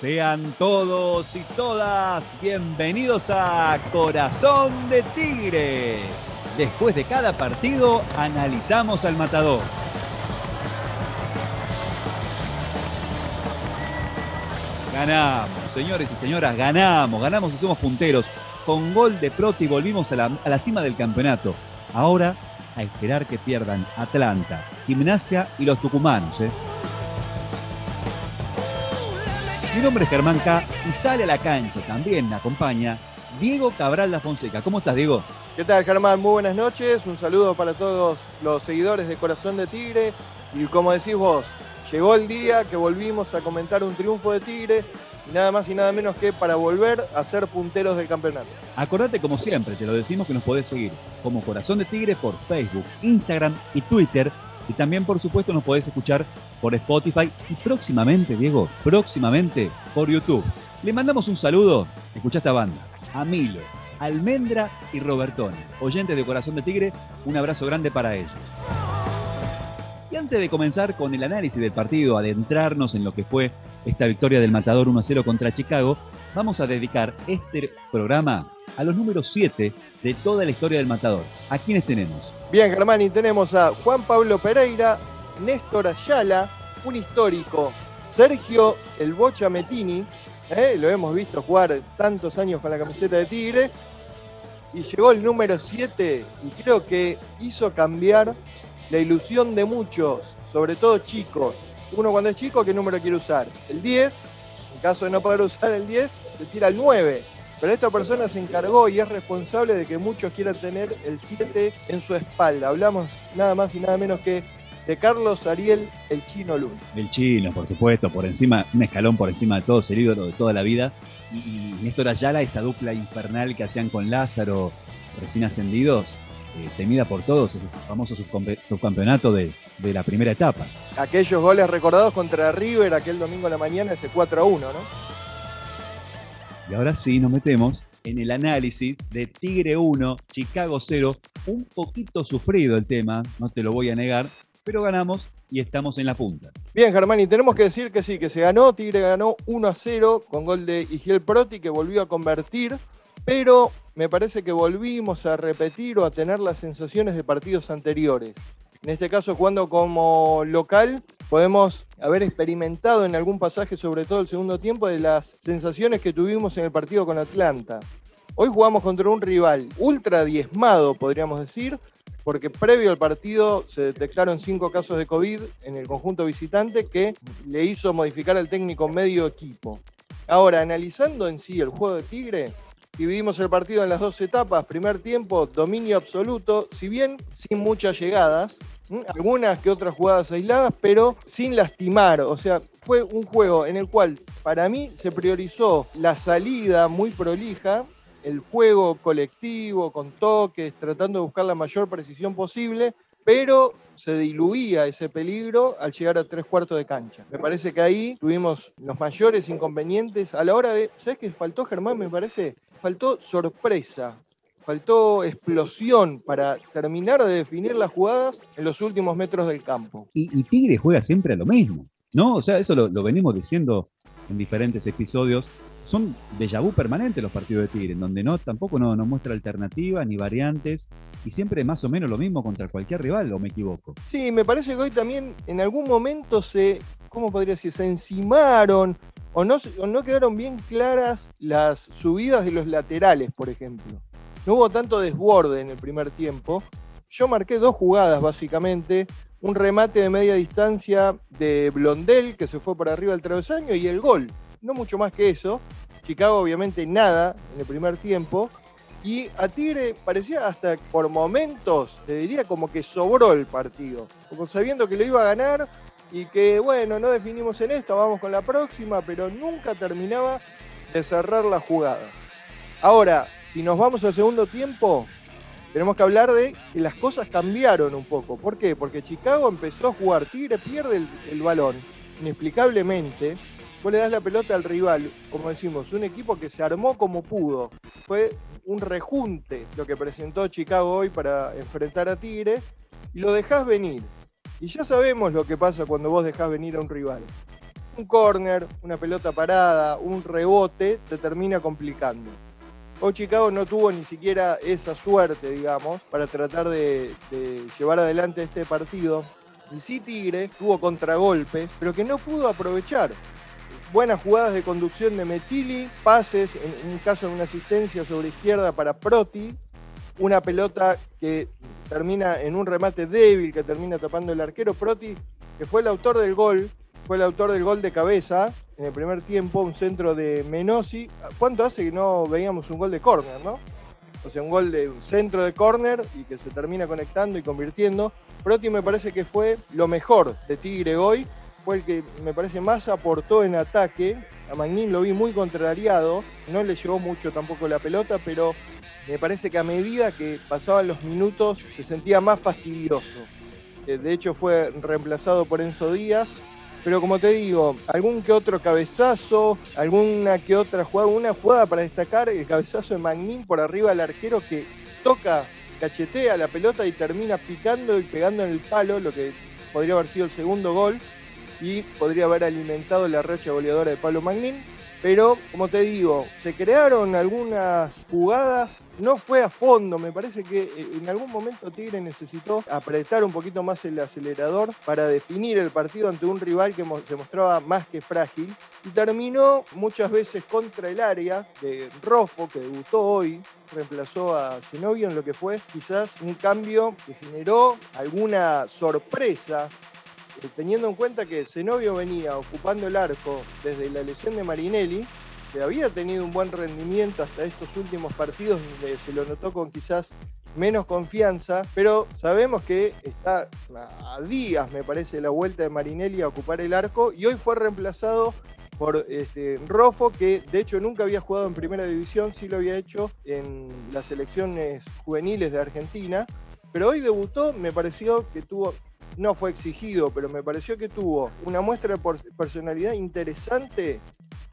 Sean todos y todas bienvenidos a Corazón de Tigre. Después de cada partido analizamos al matador. Ganamos, señores y señoras, ganamos, ganamos y somos punteros. Con gol de Proti volvimos a la, cima del campeonato. Ahora a esperar que pierdan Atlanta, Gimnasia y los tucumanos. ¿eh? Mi nombre es Germán K. y sale a la cancha también me acompaña Diego Cabral La Fonseca. ¿Cómo estás, Diego? ¿Qué tal, Germán? Muy buenas noches. Un saludo para todos los seguidores de Corazón de Tigre. Y como decís vos, llegó el día que volvimos a comentar un triunfo de Tigre y nada más y nada menos que para volver a ser punteros del campeonato. Acordate, como siempre, te lo decimos que nos podés seguir como Corazón de Tigre por Facebook, Instagram y Twitter. Y también, por supuesto, nos podés escuchar por Spotify y próximamente, Diego, próximamente por YouTube. Le mandamos un saludo, escucha esta banda, a Milo, Almendra y Robertone, oyentes de Corazón de Tigre, un abrazo grande para ellos. Y antes de comenzar con el análisis del partido, adentrarnos en lo que fue esta victoria del Matador 1-0 contra Chicago, vamos a dedicar este programa a los números 7 de toda la historia del Matador. ¿A quiénes tenemos? Bien, Germán, y tenemos a Juan Pablo Pereira, Néstor Ayala, un histórico, Sergio El Bocha Metini, ¿eh? lo hemos visto jugar tantos años con la camiseta de Tigre, y llegó el número 7 y creo que hizo cambiar la ilusión de muchos, sobre todo chicos. Uno cuando es chico, ¿qué número quiere usar? El 10, en caso de no poder usar el 10, se tira el 9. Pero esta persona se encargó y es responsable de que muchos quieran tener el 7 en su espalda. Hablamos nada más y nada menos que de Carlos Ariel el Chino Luna. El chino, por supuesto, por encima, un escalón por encima de todos, el ídolo de toda la vida. Y, y Néstor Ayala, esa dupla infernal que hacían con Lázaro, recién ascendidos, eh, temida por todos, ese famoso subcampe- subcampeonato de, de la primera etapa. Aquellos goles recordados contra River aquel domingo a la mañana, ese 4 a 1, ¿no? Y ahora sí nos metemos en el análisis de Tigre 1, Chicago 0. Un poquito sufrido el tema, no te lo voy a negar, pero ganamos y estamos en la punta. Bien, Germán, y tenemos que decir que sí, que se ganó, Tigre ganó 1 a 0 con gol de Igiel Proti, que volvió a convertir, pero me parece que volvimos a repetir o a tener las sensaciones de partidos anteriores. En este caso, jugando como local, podemos haber experimentado en algún pasaje, sobre todo el segundo tiempo, de las sensaciones que tuvimos en el partido con Atlanta. Hoy jugamos contra un rival ultra diezmado, podríamos decir, porque previo al partido se detectaron cinco casos de COVID en el conjunto visitante que le hizo modificar al técnico medio equipo. Ahora, analizando en sí el juego de Tigre, dividimos el partido en las dos etapas. Primer tiempo, dominio absoluto, si bien sin muchas llegadas, algunas que otras jugadas aisladas, pero sin lastimar. O sea, fue un juego en el cual para mí se priorizó la salida muy prolija, el juego colectivo, con toques, tratando de buscar la mayor precisión posible, pero se diluía ese peligro al llegar a tres cuartos de cancha. Me parece que ahí tuvimos los mayores inconvenientes a la hora de, ¿sabes qué faltó Germán? Me parece, faltó sorpresa, faltó explosión para terminar de definir las jugadas en los últimos metros del campo. Y, y Tigre juega siempre a lo mismo, ¿no? O sea, eso lo, lo venimos diciendo en diferentes episodios. Son déjà vu permanentes los partidos de Tigre, en donde no, tampoco no, no muestra alternativas ni variantes, y siempre más o menos lo mismo contra cualquier rival, o me equivoco. Sí, me parece que hoy también en algún momento se, ¿cómo podría decir? Se encimaron o no, o no quedaron bien claras las subidas de los laterales, por ejemplo. No hubo tanto desborde en el primer tiempo. Yo marqué dos jugadas, básicamente. Un remate de media distancia de Blondel, que se fue por arriba del travesaño, y el gol. No mucho más que eso. Chicago, obviamente, nada en el primer tiempo. Y a Tigre parecía hasta por momentos, te diría como que sobró el partido. Como sabiendo que lo iba a ganar y que, bueno, no definimos en esta, vamos con la próxima, pero nunca terminaba de cerrar la jugada. Ahora, si nos vamos al segundo tiempo, tenemos que hablar de que las cosas cambiaron un poco. ¿Por qué? Porque Chicago empezó a jugar, Tigre pierde el, el balón, inexplicablemente. Vos le das la pelota al rival, como decimos, un equipo que se armó como pudo. Fue un rejunte lo que presentó Chicago hoy para enfrentar a Tigre y lo dejás venir. Y ya sabemos lo que pasa cuando vos dejás venir a un rival. un córner, una pelota parada, un rebote, te termina complicando. Hoy Chicago no tuvo ni siquiera esa suerte, digamos, para tratar de, de llevar adelante este partido. Y sí Tigre tuvo contragolpes, pero que no pudo aprovechar buenas jugadas de conducción de Metili, pases, en un caso de una asistencia sobre izquierda para Proti, una pelota que termina en un remate débil, que termina tapando el arquero Proti, que fue el autor del gol, fue el autor del gol de cabeza en el primer tiempo, un centro de Menosi. ¿Cuánto hace que no veíamos un gol de córner, no? O sea, un gol de centro de córner y que se termina conectando y convirtiendo. Proti me parece que fue lo mejor de Tigre hoy fue el que me parece más aportó en ataque. A Magnin lo vi muy contrariado, no le llevó mucho tampoco la pelota, pero me parece que a medida que pasaban los minutos se sentía más fastidioso. Eh, de hecho fue reemplazado por Enzo Díaz, pero como te digo, algún que otro cabezazo, alguna que otra jugada, una jugada para destacar, el cabezazo de Magnin por arriba del arquero que toca, cachetea la pelota y termina picando y pegando en el palo, lo que podría haber sido el segundo gol y podría haber alimentado la racha goleadora de Pablo Magnin. Pero, como te digo, se crearon algunas jugadas, no fue a fondo, me parece que eh, en algún momento Tigre necesitó apretar un poquito más el acelerador para definir el partido ante un rival que se mostraba más que frágil y terminó muchas veces contra el área de Rofo, que debutó hoy, reemplazó a Zenobio en lo que fue quizás un cambio que generó alguna sorpresa teniendo en cuenta que Zenobio venía ocupando el arco desde la lesión de Marinelli, que había tenido un buen rendimiento hasta estos últimos partidos donde se lo notó con quizás menos confianza, pero sabemos que está a días, me parece, la vuelta de Marinelli a ocupar el arco y hoy fue reemplazado por este, Rofo, que de hecho nunca había jugado en primera división, sí lo había hecho en las selecciones juveniles de Argentina, pero hoy debutó, me pareció que tuvo no fue exigido, pero me pareció que tuvo una muestra de personalidad interesante.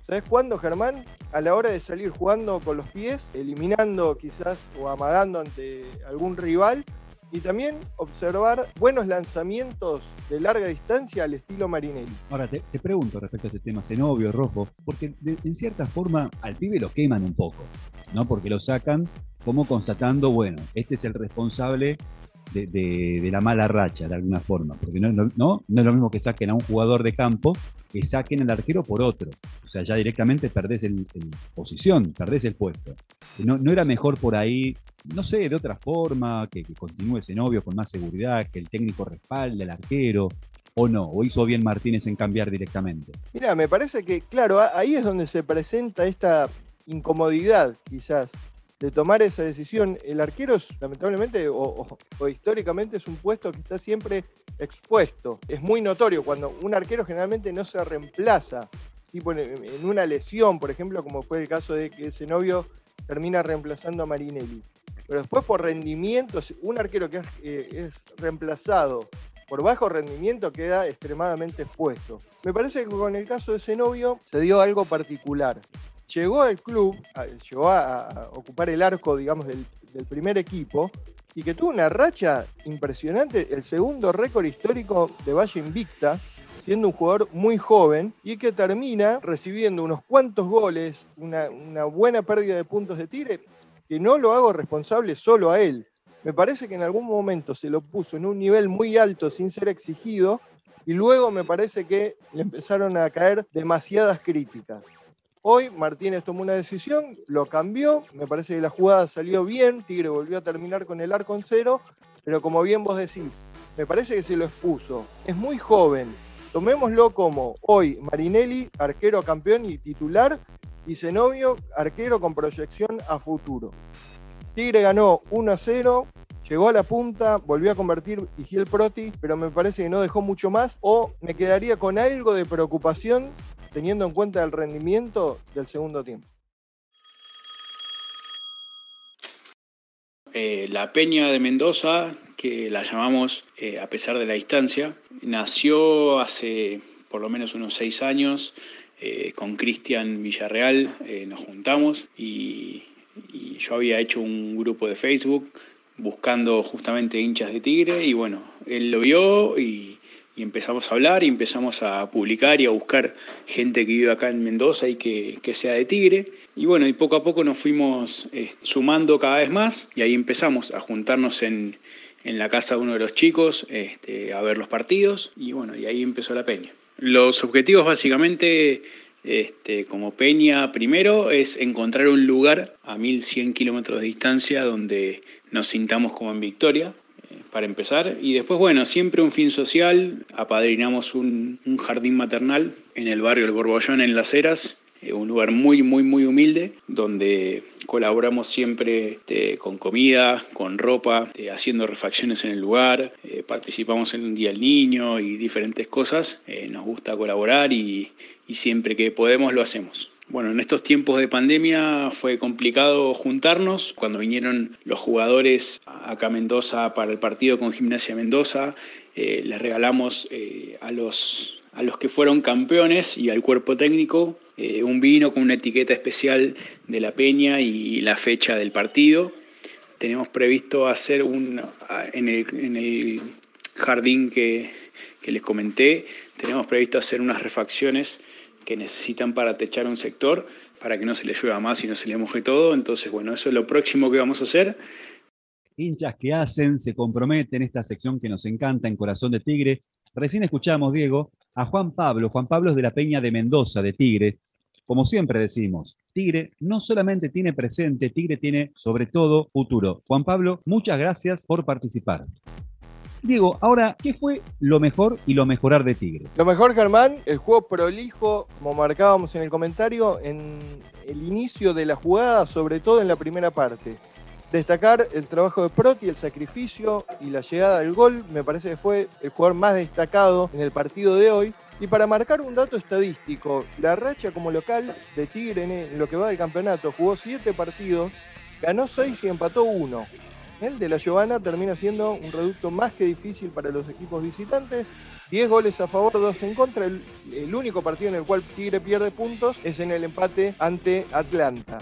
¿Sabes cuándo, Germán? A la hora de salir jugando con los pies, eliminando quizás o amagando ante algún rival. Y también observar buenos lanzamientos de larga distancia al estilo Marinelli. Ahora te, pregunto respecto a este tema Zenobio, Rojo, porque en cierta forma al pibe lo queman un poco, ¿no? Porque lo sacan como constatando, bueno, este es el responsable de, la mala racha, de alguna forma. Porque no, no, no, es lo mismo que saquen a un jugador de campo que saquen al arquero por otro. O sea, ya directamente perdés el, posición, perdés el puesto. No, no era mejor por ahí, no sé, de otra forma, que, continúe ese novio con más seguridad, que el técnico respalde al arquero, o no? ¿O hizo bien Martínez en cambiar directamente? Mira, me parece que, claro, ahí es donde se presenta esta incomodidad, quizás, de tomar esa decisión. El arquero, es, lamentablemente o, históricamente, es un puesto que está siempre expuesto. Es muy notorio cuando un arquero generalmente no se reemplaza, tipo en, una lesión, por ejemplo, como fue el caso de que ese novio termina reemplazando a Marinelli. Pero después por rendimiento, un arquero que es, eh, es reemplazado por bajo rendimiento queda extremadamente expuesto. Me parece que con el caso de ese novio se dio algo particular llegó al club, llegó a, ocupar el arco, digamos, del, primer equipo y que tuvo una racha impresionante, el segundo récord histórico de Valle Invicta, siendo un jugador muy joven y que termina recibiendo unos cuantos goles, una, una buena pérdida de puntos de tire, que no lo hago responsable solo a él. Me parece que en algún momento se lo puso en un nivel muy alto sin ser exigido y luego me parece que le empezaron a caer demasiadas críticas. Hoy Martínez tomó una decisión, lo cambió, me parece que la jugada salió bien, Tigre volvió a terminar con el arco en cero, pero como bien vos decís, me parece que se lo expuso. Es muy joven, tomémoslo como hoy Marinelli, arquero campeón y titular, y Zenobio, arquero con proyección a futuro. Tigre ganó 1 a 0, llegó a la punta, volvió a convertir Igiel Proti, pero me parece que no dejó mucho más, o me quedaría con algo de preocupación teniendo en cuenta el rendimiento del segundo tiempo. Eh, la Peña de Mendoza, que la llamamos eh, a pesar de la distancia, nació hace por lo menos unos seis años. Eh, con Cristian Villarreal nos juntamos y, y, yo había hecho un grupo de Facebook buscando justamente hinchas de Tigre y bueno, él lo vio y, empezamos a hablar y empezamos a publicar y a buscar gente que vive acá en Mendoza y que, sea de Tigre. Y bueno, y poco a poco nos fuimos eh, sumando cada vez más y ahí empezamos a juntarnos en, la casa de uno de los chicos este, a ver los partidos y bueno, y ahí empezó la peña. Los objetivos básicamente este, como Peña, primero es encontrar un lugar a 1100 kilómetros de distancia donde nos sintamos como en Victoria, eh, para empezar. Y después, bueno, siempre un fin social. Apadrinamos un, jardín maternal en el barrio El Borbollón, en Las Heras. Eh, un lugar muy, muy, muy humilde, donde colaboramos siempre este, con comida, con ropa, este, haciendo refacciones en el lugar, eh, participamos en un Día del Niño y diferentes cosas. nos gusta colaborar y, y siempre que podemos lo hacemos. Bueno, en estos tiempos de pandemia fue complicado juntarnos. Cuando vinieron los jugadores acá a Mendoza para el partido con Gimnasia Mendoza, eh, les regalamos eh, a, los, a los que fueron campeones y al cuerpo técnico eh, un vino con una etiqueta especial de la peña y la fecha del partido. Tenemos previsto hacer un, en el, en el jardín que, que les comenté, tenemos previsto hacer unas refacciones que necesitan para techar un sector, para que no se le llueva más y no se le moje todo. Entonces, bueno, eso es lo próximo que vamos a hacer. Hinchas que hacen, se comprometen, esta sección que nos encanta en Corazón de Tigre. Recién escuchamos, Diego, a Juan Pablo. Juan Pablo es de la Peña de Mendoza, de Tigre. Como siempre decimos, Tigre no solamente tiene presente, Tigre tiene sobre todo futuro. Juan Pablo, muchas gracias por participar. Diego, ahora, ¿qué fue lo mejor y lo mejorar de Tigre? Lo mejor, Germán, el juego prolijo, como marcábamos en el comentario, en el inicio de la jugada, sobre todo en la primera parte. Destacar el trabajo de Proti, el sacrificio y la llegada del gol, me parece que fue el jugador más destacado en el partido de hoy. Y para marcar un dato estadístico, la racha como local de Tigre en lo que va del campeonato jugó siete partidos, ganó seis y empató uno. El de la Giovanna termina siendo un reducto más que difícil para los equipos visitantes. 10 goles a favor, 2 en contra. El, único partido en el cual Tigre pierde puntos es en el empate ante Atlanta.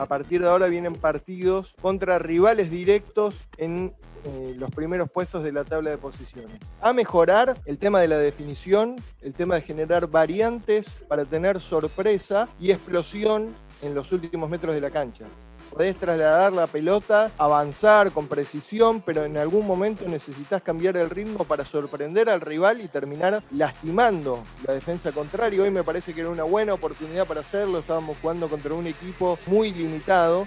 A partir de ahora vienen partidos contra rivales directos en eh, los primeros puestos de la tabla de posiciones. A mejorar el tema de la definición, el tema de generar variantes para tener sorpresa y explosión en los últimos metros de la cancha podés trasladar la pelota, avanzar con precisión, pero en algún momento necesitas cambiar el ritmo para sorprender al rival y terminar lastimando la defensa contraria. Hoy me parece que era una buena oportunidad para hacerlo, estábamos jugando contra un equipo muy limitado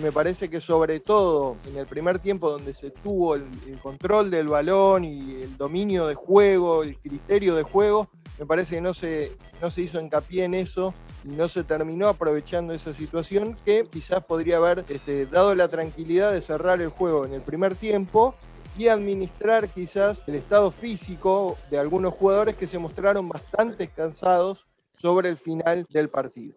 me parece que sobre todo en el primer tiempo donde se tuvo el, control del balón y el dominio de juego, el criterio de juego, me parece que no se, no se hizo hincapié en eso y no se terminó aprovechando esa situación que quizás podría haber este, dado la tranquilidad de cerrar el juego en el primer tiempo y administrar quizás el estado físico de algunos jugadores que se mostraron bastante cansados sobre el final del partido.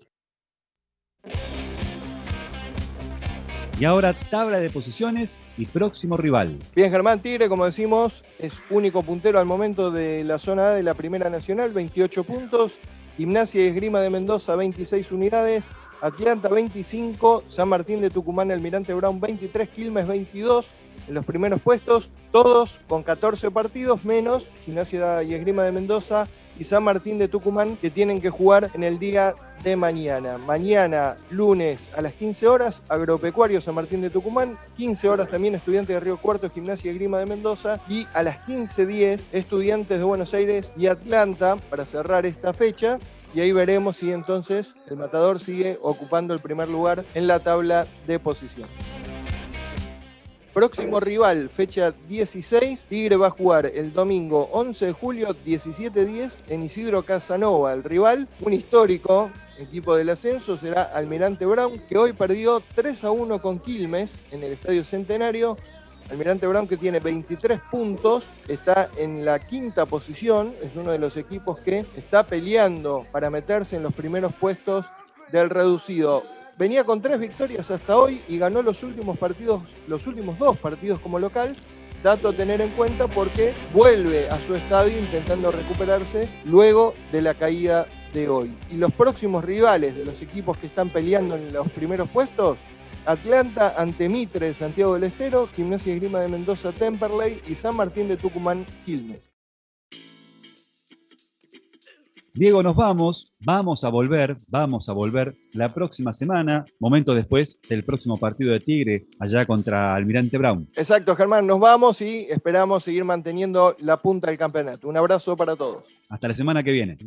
Y ahora tabla de posiciones y próximo rival. Bien, Germán Tigre, como decimos, es único puntero al momento de la zona A de la Primera Nacional, 28 puntos. Gimnasia y Esgrima de Mendoza, 26 unidades. Atlanta 25, San Martín de Tucumán, Almirante Brown 23, Quilmes 22 en los primeros puestos, todos con 14 partidos menos Gimnasia y Esgrima de Mendoza y San Martín de Tucumán que tienen que jugar en el día de mañana. Mañana, lunes a las 15 horas, Agropecuario San Martín de Tucumán, 15 horas también Estudiantes de Río Cuarto, Gimnasia y Grima de Mendoza y a las 15.10 Estudiantes de Buenos Aires y Atlanta para cerrar esta fecha. Y ahí veremos si entonces el Matador sigue ocupando el primer lugar en la tabla de posición. Próximo rival, fecha 16, Tigre va a jugar el domingo 11 de julio 17-10 en Isidro Casanova. El rival, un histórico equipo del ascenso, será Almirante Brown, que hoy perdió 3 a 1 con Quilmes en el Estadio Centenario. Almirante Brown que tiene 23 puntos, está en la quinta posición, es uno de los equipos que está peleando para meterse en los primeros puestos del reducido venía con tres victorias hasta hoy y ganó los últimos partidos, los últimos dos partidos como local. Dato a tener en cuenta porque vuelve a su estadio intentando recuperarse luego de la caída de hoy. Y los próximos rivales de los equipos que están peleando en los primeros puestos, Atlanta ante Mitre Santiago del Estero, Gimnasia y Grima de Mendoza Temperley y San Martín de Tucumán Quilmes. Diego, nos vamos, vamos a volver, vamos a volver la próxima semana, momento después del próximo partido de Tigre, allá contra Almirante Brown. Exacto, Germán, nos vamos y esperamos seguir manteniendo la punta del campeonato. Un abrazo para todos. Hasta la semana que viene.